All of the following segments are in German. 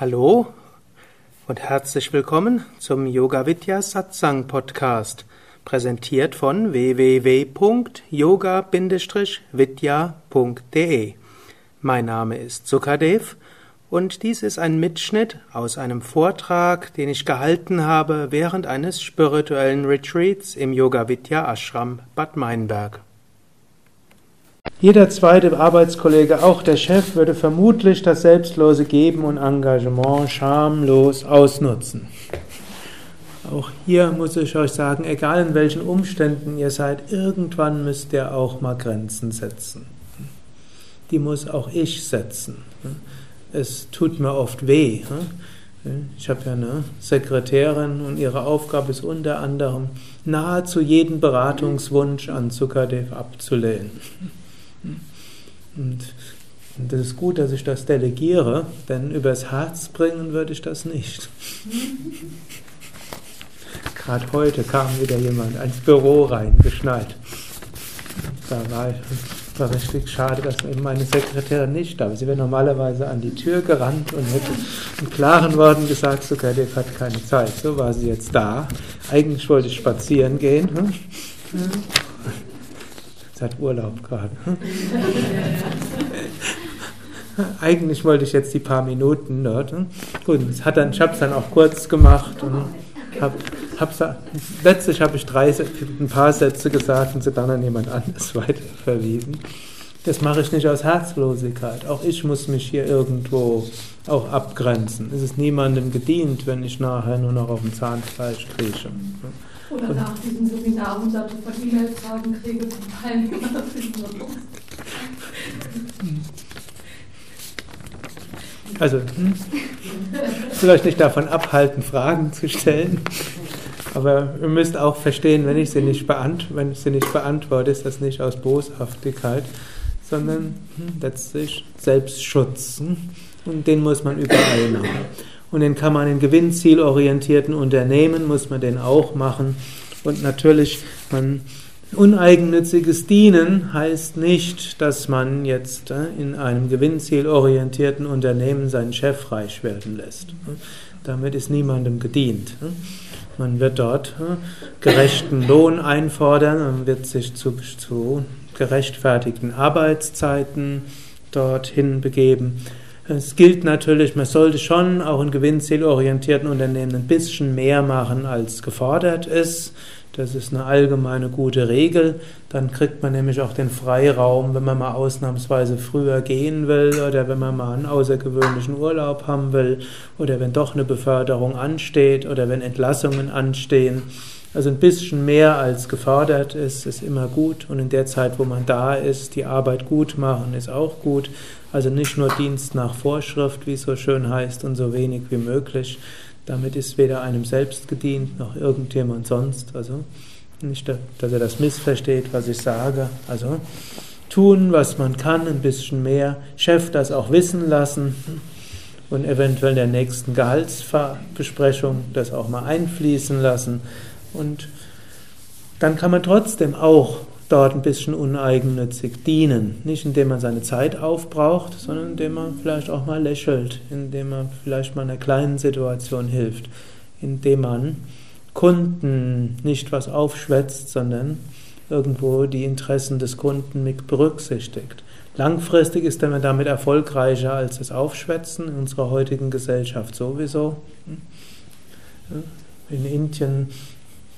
Hallo und herzlich willkommen zum Yoga Vidya Satsang Podcast, präsentiert von www.yoga-vidya.de. Mein Name ist Sukadev und dies ist ein Mitschnitt aus einem Vortrag, den ich gehalten habe während eines spirituellen Retreats im Yoga Vidya Ashram Bad Meinberg. Jeder zweite Arbeitskollege, auch der Chef, würde vermutlich das selbstlose Geben und Engagement schamlos ausnutzen. Auch hier muss ich euch sagen, egal in welchen Umständen ihr seid, irgendwann müsst ihr auch mal Grenzen setzen. Die muss auch ich setzen. Es tut mir oft weh. Ich habe ja eine Sekretärin und ihre Aufgabe ist unter anderem, nahezu jeden Beratungswunsch an Zuckerdev abzulehnen. Und, das ist gut, dass ich das delegiere, denn übers Herz bringen würde ich das nicht. Gerade heute kam wieder jemand ins Büro reingeschneit. Da war, war richtig schade, dass meine Sekretärin nicht da war. Sie wäre normalerweise an die Tür gerannt und hätte in klaren Worten gesagt, sogar der hat keine Zeit. So war sie jetzt da. Eigentlich wollte ich spazieren gehen. Hm? Sie hat Urlaub gerade. Eigentlich wollte ich jetzt die paar Minuten dort. Gut, hat dann, ich habe es dann auch kurz gemacht und hab, hab's, letztlich habe ich drei, ein paar Sätze gesagt und sie dann an jemand anderes weiter verwiesen. Das mache ich nicht aus Herzlosigkeit. Auch ich muss mich hier irgendwo auch abgrenzen. Es ist niemandem gedient, wenn ich nachher nur noch auf dem Zahnfleisch krieche. Oder nach diesem Seminar hunderte von E-Mail-Fragen kriege von Teilnehmern. Also, hm, vielleicht nicht davon abhalten, Fragen zu stellen, aber ihr müsst auch verstehen, wenn ich sie nicht, beant wenn ich sie nicht beantworte, ist das nicht aus Boshaftigkeit, sondern hm, letztlich Selbstschutz. Hm, und den muss man überall machen. Und den kann man in gewinnzielorientierten Unternehmen, muss man den auch machen. Und natürlich, man, uneigennütziges Dienen heißt nicht, dass man jetzt äh, in einem gewinnzielorientierten Unternehmen seinen Chef reich werden lässt. Damit ist niemandem gedient. Man wird dort äh, gerechten Lohn einfordern, man wird sich zu, zu gerechtfertigten Arbeitszeiten dorthin begeben. Es gilt natürlich, man sollte schon auch in gewinnzielorientierten Unternehmen ein bisschen mehr machen, als gefordert ist. Das ist eine allgemeine gute Regel. Dann kriegt man nämlich auch den Freiraum, wenn man mal ausnahmsweise früher gehen will oder wenn man mal einen außergewöhnlichen Urlaub haben will oder wenn doch eine Beförderung ansteht oder wenn Entlassungen anstehen. Also ein bisschen mehr als gefordert ist, ist immer gut. Und in der Zeit, wo man da ist, die Arbeit gut machen, ist auch gut. Also nicht nur Dienst nach Vorschrift, wie es so schön heißt, und so wenig wie möglich. Damit ist weder einem selbst gedient noch irgendjemand sonst. Also nicht, dass er das missversteht, was ich sage. Also tun, was man kann, ein bisschen mehr. Chef das auch wissen lassen und eventuell in der nächsten Gehaltsbesprechung das auch mal einfließen lassen. Und dann kann man trotzdem auch dort ein bisschen uneigennützig dienen. Nicht indem man seine Zeit aufbraucht, sondern indem man vielleicht auch mal lächelt, indem man vielleicht mal in einer kleinen Situation hilft, indem man Kunden nicht was aufschwätzt, sondern irgendwo die Interessen des Kunden mit berücksichtigt. Langfristig ist man damit erfolgreicher als das Aufschwätzen in unserer heutigen Gesellschaft sowieso. In Indien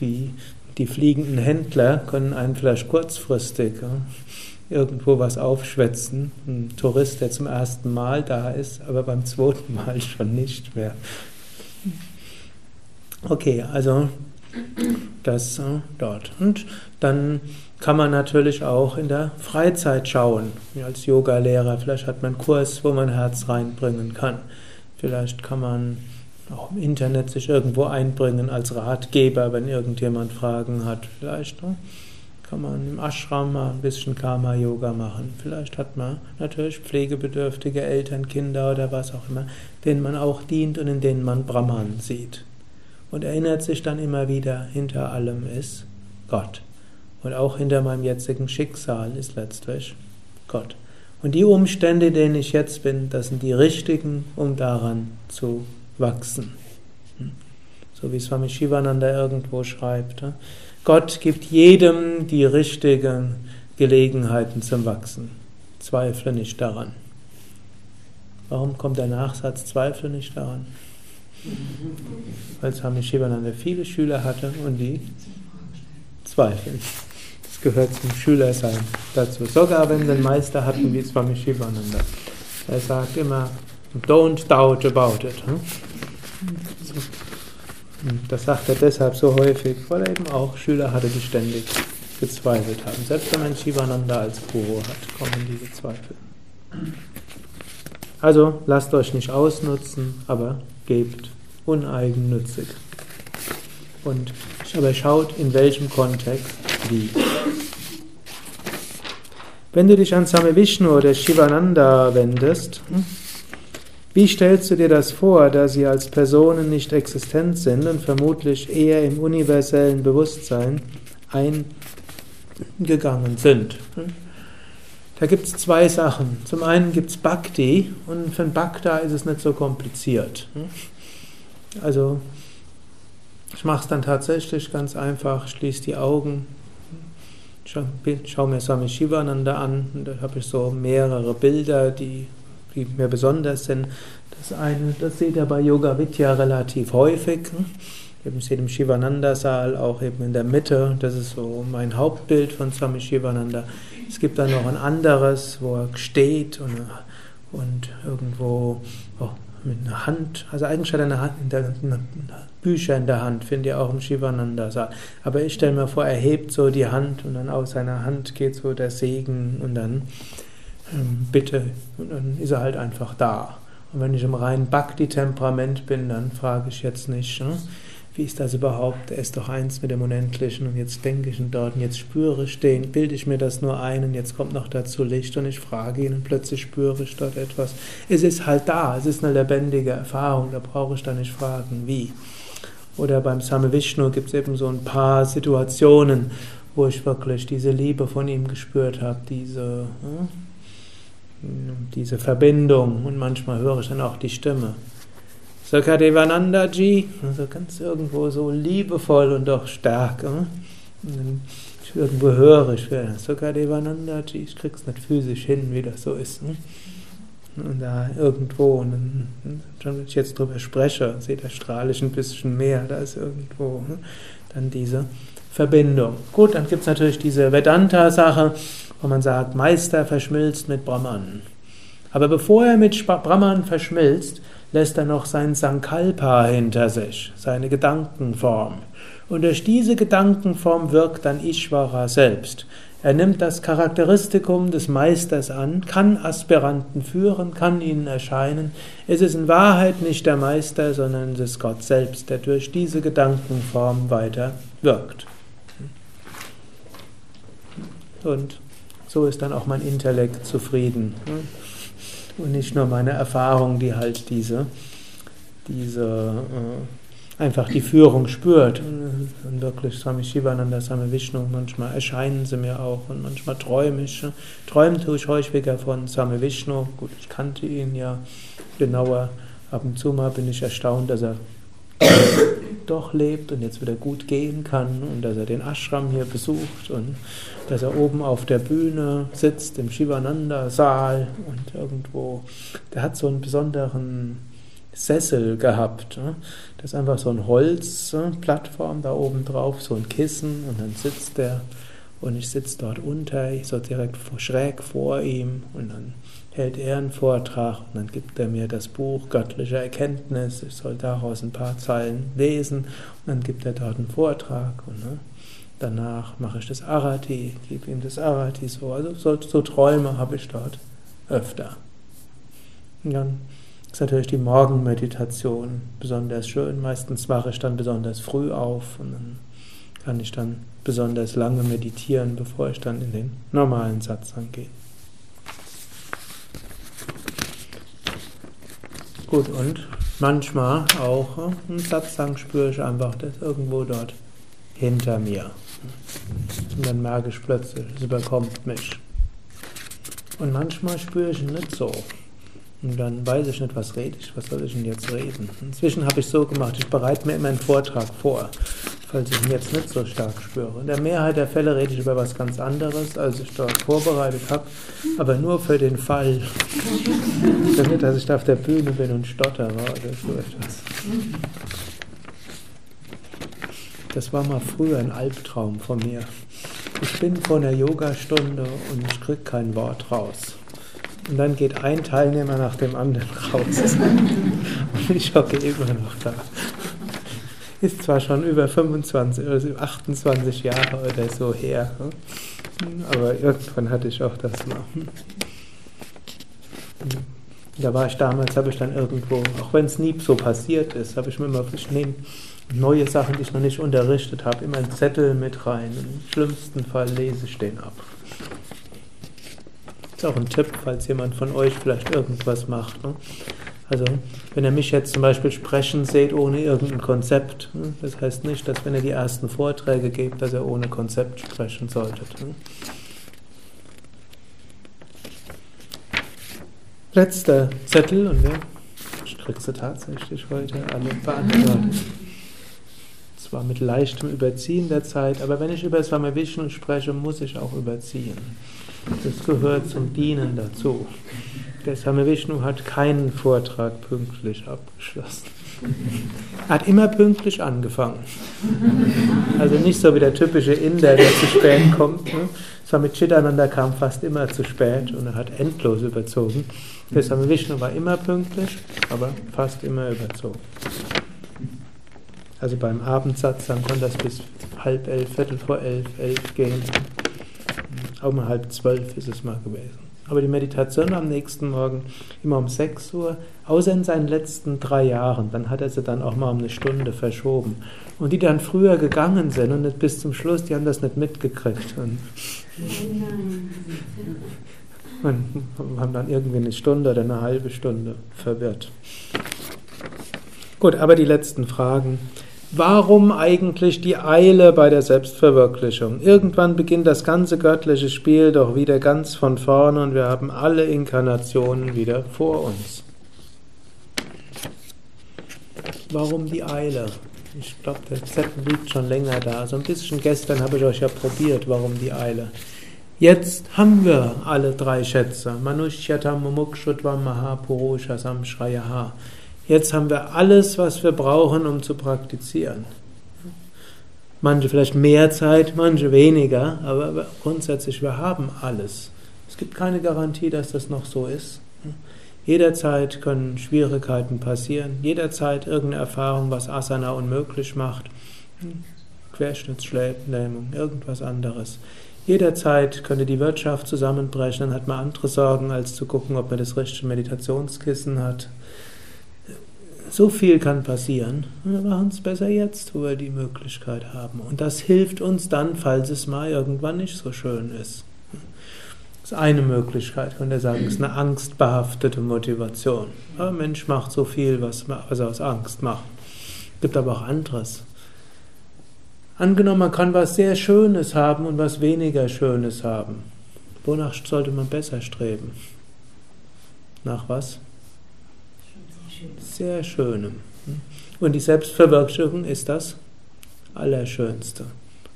die die fliegenden Händler können einen vielleicht kurzfristig ja, irgendwo was aufschwätzen. Ein Tourist, der zum ersten Mal da ist, aber beim zweiten Mal schon nicht mehr. Okay, also das äh, dort. Und dann kann man natürlich auch in der Freizeit schauen. Als Yogalehrer, vielleicht hat man einen Kurs, wo man Herz reinbringen kann. Vielleicht kann man auch im Internet sich irgendwo einbringen als Ratgeber, wenn irgendjemand Fragen hat. Vielleicht ne, kann man im Ashram mal ein bisschen Karma-Yoga machen. Vielleicht hat man natürlich pflegebedürftige Eltern, Kinder oder was auch immer, denen man auch dient und in denen man Brahman sieht. Und erinnert sich dann immer wieder, hinter allem ist Gott. Und auch hinter meinem jetzigen Schicksal ist letztlich Gott. Und die Umstände, in denen ich jetzt bin, das sind die richtigen, um daran zu wachsen. Hm? So wie Swami Shivananda irgendwo schreibt. Gott gibt jedem die richtigen Gelegenheiten zum Wachsen. Zweifle nicht daran. Warum kommt der Nachsatz Zweifle nicht daran? Weil Swami Shivananda viele Schüler hatte und die zweifeln. Das gehört zum Schülersein dazu. Sogar wenn sie einen Meister hatten wie Swami Shivananda. Er sagt immer, don't doubt about it. Hm? Das sagt er deshalb so häufig, weil er eben auch Schüler hatte, die ständig gezweifelt haben. Selbst wenn man Shivananda als Guru hat, kommen diese Zweifel. Also lasst euch nicht ausnutzen, aber gebt uneigennützig. Und aber schaut, in welchem Kontext wie. Wenn du dich an Same Vishnu oder Shivananda wendest, hm, wie stellst du dir das vor, da sie als Personen nicht existent sind und vermutlich eher im universellen Bewusstsein eingegangen sind? Da gibt es zwei Sachen. Zum einen gibt es Bhakti und für Bhakta ist es nicht so kompliziert. Also ich mache es dann tatsächlich ganz einfach, schließe die Augen, schaue schau mir Swami Shivananda an und da habe ich so mehrere Bilder, die die mir besonders sind. Das eine, das seht ihr bei Yoga Vidya relativ häufig. Eben steht im Shivananda-Saal auch eben in der Mitte. Das ist so mein Hauptbild von Swami Shivananda. Es gibt dann noch ein anderes, wo er steht und, und irgendwo oh, mit einer Hand, also eigentlich hat er eine, Hand, eine Bücher in der Hand, findet ihr auch im Shivananda-Saal. Aber ich stelle mir vor, er hebt so die Hand und dann aus seiner Hand geht so der Segen und dann bitte, und dann ist er halt einfach da. Und wenn ich im reinen Bhakti-Temperament bin, dann frage ich jetzt nicht, ne? wie ist das überhaupt? Er ist doch eins mit dem Unendlichen und jetzt denke ich ihn dort und jetzt spüre ich den, bilde ich mir das nur ein und jetzt kommt noch dazu Licht und ich frage ihn und plötzlich spüre ich dort etwas. Es ist halt da, es ist eine lebendige Erfahrung, da brauche ich da nicht fragen, wie. Oder beim Same Vishnu gibt es eben so ein paar Situationen, wo ich wirklich diese Liebe von ihm gespürt habe, diese... Hm? Diese Verbindung und manchmal höre ich dann auch die Stimme. Sakadevananda Ji, also ganz irgendwo so liebevoll und doch stark. Hm? Ich irgendwo höre ich, Sakadevananda Ji, ich krieg's nicht physisch hin, wie das so ist. Hm? Und da irgendwo, und dann, schon wenn ich jetzt drüber spreche, seht, da strahle ich ein bisschen mehr, da ist irgendwo hm? dann diese Verbindung. Gut, dann gibt es natürlich diese Vedanta-Sache, wo man sagt, Meister verschmilzt mit Brahman. Aber bevor er mit Brahman verschmilzt, lässt er noch sein Sankalpa hinter sich, seine Gedankenform. Und durch diese Gedankenform wirkt dann Ishvara selbst. Er nimmt das Charakteristikum des Meisters an, kann Aspiranten führen, kann ihnen erscheinen. Es ist in Wahrheit nicht der Meister, sondern es ist Gott selbst, der durch diese Gedankenform weiter wirkt. Und so ist dann auch mein Intellekt zufrieden. Und nicht nur meine Erfahrung, die halt diese, diese äh, einfach die Führung spürt. Und wirklich Swami Shivananda, Swami Vishnu, manchmal erscheinen sie mir auch und manchmal träume ich. Träumen tue ich häufiger von Swami Vishnu. Gut, ich kannte ihn ja genauer. Ab und zu mal bin ich erstaunt, dass er doch lebt und jetzt wieder gut gehen kann und dass er den Ashram hier besucht und dass er oben auf der Bühne sitzt im Shivananda-Saal und irgendwo, der hat so einen besonderen Sessel gehabt. Ne? Das ist einfach so ein Holzplattform da oben drauf, so ein Kissen und dann sitzt der und ich sitze dort unter, so direkt schräg vor ihm und dann hält er einen Vortrag und dann gibt er mir das Buch Göttliche Erkenntnis. Ich soll daraus ein paar Zeilen lesen und dann gibt er dort einen Vortrag und ne, danach mache ich das Arati, gebe ihm das Arati so. Also so, so Träume habe ich dort öfter. Und dann ist natürlich die Morgenmeditation besonders schön. Meistens wache ich dann besonders früh auf und dann kann ich dann besonders lange meditieren, bevor ich dann in den normalen Satz gehe. Gut, und manchmal auch hm, einen Satzang spüre ich einfach, das irgendwo dort hinter mir. Und dann merke ich plötzlich, es überkommt mich. Und manchmal spüre ich ihn nicht so. Und dann weiß ich nicht, was rede ich, was soll ich denn jetzt reden. Inzwischen habe ich so gemacht, ich bereite mir immer einen Vortrag vor, falls ich ihn jetzt nicht so stark spüre. In der Mehrheit der Fälle rede ich über was ganz anderes, als ich dort vorbereitet habe, aber nur für den Fall. Damit, dass ich da auf der Bühne bin und stottere oder so etwas. Das war mal früher ein Albtraum von mir. Ich bin vor einer Yogastunde und ich kriege kein Wort raus. Und dann geht ein Teilnehmer nach dem anderen raus. Und ich hocke immer noch da. Ist zwar schon über 25 oder 28 Jahre oder so her, aber irgendwann hatte ich auch das mal. Da war ich damals, habe ich dann irgendwo, auch wenn es nie so passiert ist, habe ich mir immer, ich nehme neue Sachen, die ich noch nicht unterrichtet habe, immer einen Zettel mit rein. Im schlimmsten Fall lese ich den ab ist auch ein Tipp, falls jemand von euch vielleicht irgendwas macht. Ne? Also, wenn ihr mich jetzt zum Beispiel sprechen seht ohne irgendein Konzept, ne? das heißt nicht, dass wenn ihr die ersten Vorträge gebt, dass ihr ohne Konzept sprechen solltet. Ne? Letzter Zettel und ja, ich krieg sie tatsächlich heute alle beantwortet. Zwar mit leichtem Überziehen der Zeit, aber wenn ich über Swami Vishnu spreche, muss ich auch überziehen. Das gehört zum Dienen dazu. Der Same Vishnu hat keinen Vortrag pünktlich abgeschlossen. Er hat immer pünktlich angefangen. Also nicht so wie der typische Inder, der zu spät kommt. Ne? Swami Chidananda kam fast immer zu spät und er hat endlos überzogen. Der Same Vishnu war immer pünktlich, aber fast immer überzogen. Also beim Abendsatz, dann konnte das bis halb elf, viertel vor elf, elf gehen um halb zwölf ist es mal gewesen. Aber die Meditation am nächsten Morgen immer um 6 Uhr, außer in seinen letzten drei Jahren, dann hat er sie dann auch mal um eine Stunde verschoben. Und die dann früher gegangen sind und nicht bis zum Schluss, die haben das nicht mitgekriegt. Und, und haben dann irgendwie eine Stunde oder eine halbe Stunde verwirrt. Gut, aber die letzten Fragen. Warum eigentlich die Eile bei der Selbstverwirklichung? Irgendwann beginnt das ganze göttliche Spiel doch wieder ganz von vorne und wir haben alle Inkarnationen wieder vor uns. Warum die Eile? Ich glaube, der Zettel liegt schon länger da. So ein bisschen gestern habe ich euch ja probiert, warum die Eile. Jetzt haben wir alle drei Schätze. Manushyatam Mumukshutvam Mahapurusha Samshrayaha. Jetzt haben wir alles, was wir brauchen, um zu praktizieren. Manche vielleicht mehr Zeit, manche weniger, aber grundsätzlich, wir haben alles. Es gibt keine Garantie, dass das noch so ist. Jederzeit können Schwierigkeiten passieren, jederzeit irgendeine Erfahrung, was Asana unmöglich macht, Querschnittslähmung, irgendwas anderes. Jederzeit könnte die Wirtschaft zusammenbrechen, dann hat man andere Sorgen, als zu gucken, ob man das richtige Meditationskissen hat. So viel kann passieren. Wir machen es besser jetzt, wo wir die Möglichkeit haben. Und das hilft uns dann, falls es mal irgendwann nicht so schön ist. Das ist eine Möglichkeit, könnte sagen, ist eine angstbehaftete Motivation. Ein Mensch macht so viel, was, was er aus Angst macht. Es gibt aber auch anderes. Angenommen, man kann was sehr Schönes haben und was weniger Schönes haben. Wonach sollte man besser streben? Nach was? Sehr Schönem. Und die Selbstverwirklichung ist das Allerschönste.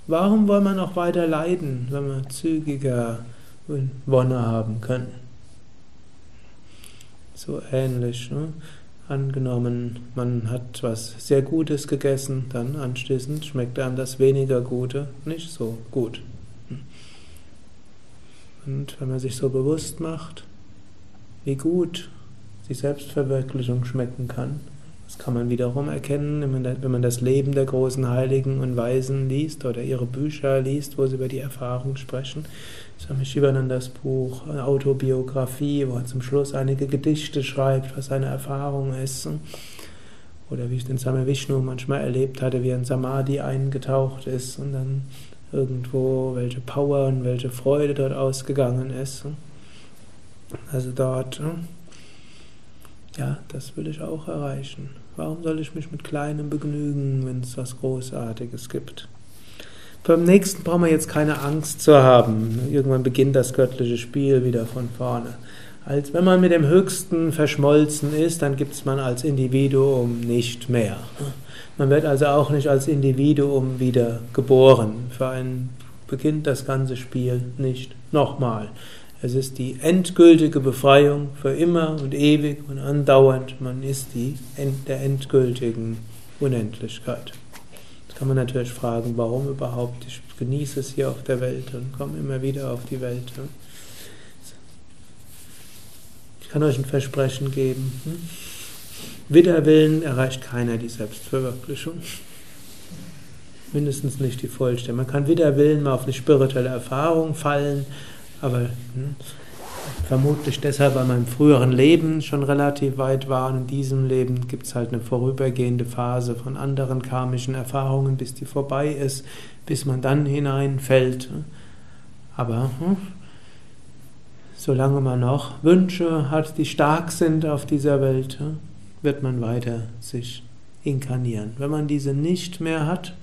Warum wollen wir noch weiter leiden, wenn wir zügiger Wonne haben können? So ähnlich. Ne? Angenommen, man hat was sehr Gutes gegessen, dann anschließend schmeckt einem das weniger Gute nicht so gut. Und wenn man sich so bewusst macht, wie gut die Selbstverwirklichung schmecken kann. Das kann man wiederum erkennen, wenn man das Leben der großen Heiligen und Weisen liest oder ihre Bücher liest, wo sie über die Erfahrung sprechen. Swami Shivanandas Buch, Autobiografie, wo er zum Schluss einige Gedichte schreibt, was seine Erfahrung ist. Oder wie ich den Same Vishnu manchmal erlebt hatte, wie er in Samadhi eingetaucht ist und dann irgendwo welche Power und welche Freude dort ausgegangen ist. Also dort ja, das will ich auch erreichen. Warum soll ich mich mit kleinem begnügen, wenn es was Großartiges gibt? Beim nächsten brauchen wir jetzt keine Angst zu haben. Irgendwann beginnt das göttliche Spiel wieder von vorne. Als wenn man mit dem Höchsten verschmolzen ist, dann gibt es man als Individuum nicht mehr. Man wird also auch nicht als Individuum wieder geboren. Für einen beginnt das ganze Spiel nicht nochmal. Es ist die endgültige Befreiung für immer und ewig und andauernd. Man ist die der endgültigen Unendlichkeit. Jetzt kann man natürlich fragen, warum überhaupt? Ich genieße es hier auf der Welt und komme immer wieder auf die Welt. Ich kann euch ein Versprechen geben. Widerwillen erreicht keiner die Selbstverwirklichung. Mindestens nicht die Vollständigkeit. Man kann Widerwillen mal auf eine spirituelle Erfahrung fallen, aber hm, vermutlich deshalb, man im früheren Leben schon relativ weit war und in diesem Leben gibt es halt eine vorübergehende Phase von anderen karmischen Erfahrungen, bis die vorbei ist, bis man dann hineinfällt. Aber hm, solange man noch Wünsche hat, die stark sind auf dieser Welt, hm, wird man weiter sich inkarnieren. Wenn man diese nicht mehr hat,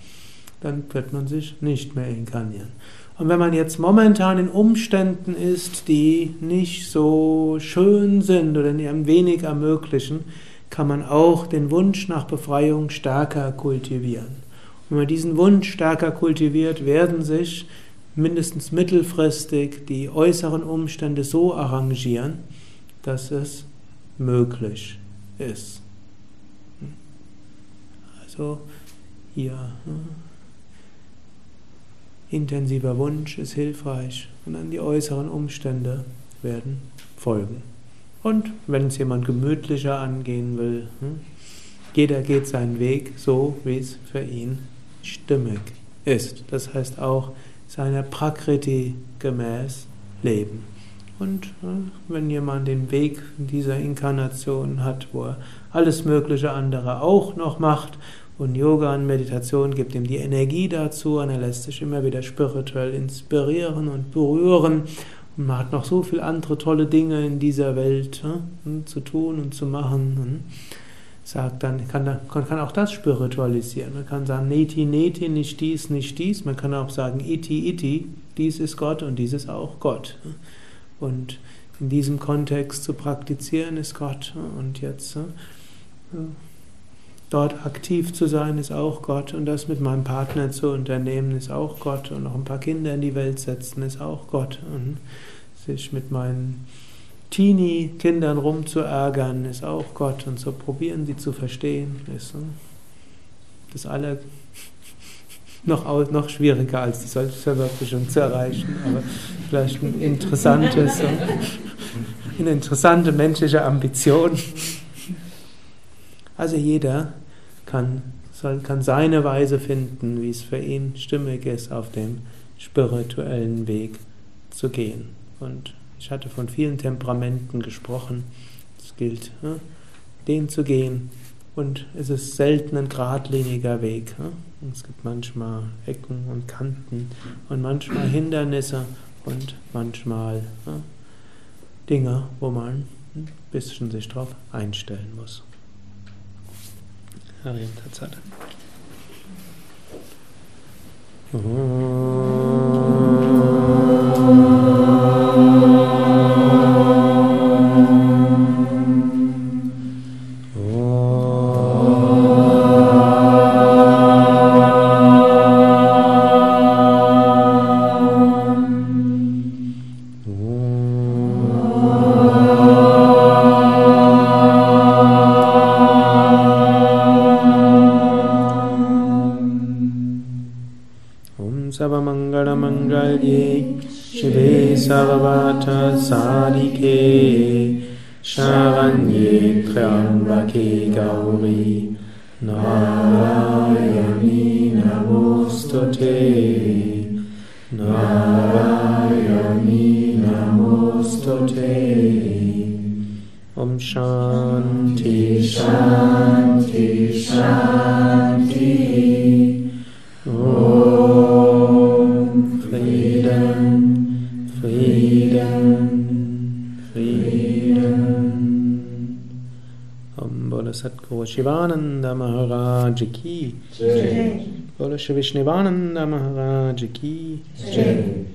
dann wird man sich nicht mehr inkarnieren. Und wenn man jetzt momentan in Umständen ist, die nicht so schön sind oder die einem wenig ermöglichen, kann man auch den Wunsch nach Befreiung stärker kultivieren. Und wenn man diesen Wunsch stärker kultiviert, werden sich mindestens mittelfristig die äußeren Umstände so arrangieren, dass es möglich ist. Also hier. Intensiver Wunsch ist hilfreich und dann die äußeren Umstände werden folgen. Und wenn es jemand gemütlicher angehen will, hm, jeder geht seinen Weg so, wie es für ihn stimmig ist. Das heißt auch seiner Prakriti gemäß leben. Und hm, wenn jemand den Weg dieser Inkarnation hat, wo er alles Mögliche andere auch noch macht und Yoga und Meditation gibt ihm die Energie dazu und er lässt sich immer wieder spirituell inspirieren und berühren. Und man hat noch so viele andere tolle Dinge in dieser Welt hm, zu tun und zu machen. Hm. Sagt dann, kann, kann auch das spiritualisieren. Man kann sagen, neti, neti, nicht dies, nicht dies. Man kann auch sagen, iti, iti, dies ist Gott und dies ist auch Gott. Und in diesem Kontext zu praktizieren ist Gott. Und jetzt Dort aktiv zu sein ist auch Gott. Und das mit meinem Partner zu unternehmen ist auch Gott. Und noch ein paar Kinder in die Welt setzen ist auch Gott. Und sich mit meinen Teenie-Kindern rumzuärgern ist auch Gott. Und so probieren sie zu verstehen ist das alle noch, noch schwieriger als die Selbstverwirklichung zu erreichen, aber vielleicht ein interessantes, eine interessante menschliche Ambition. Also jeder kann, soll, kann seine Weise finden, wie es für ihn stimmig ist, auf dem spirituellen Weg zu gehen. Und ich hatte von vielen Temperamenten gesprochen. Es gilt, ne, den zu gehen. Und es ist selten ein geradliniger Weg. Ne? Es gibt manchmal Ecken und Kanten und manchmal Hindernisse und manchmal ne, Dinge, wo man ein bisschen sich darauf einstellen muss. Harium Tatsada. Te. Om Shanti, Shanti, Shanti. Om Frieden, Frieden, Frieden. Om Bodhisattva Shivananda Maharaj Ki. Jai. Bodhisattva Vishnivananda Maharaj Ki. Jai.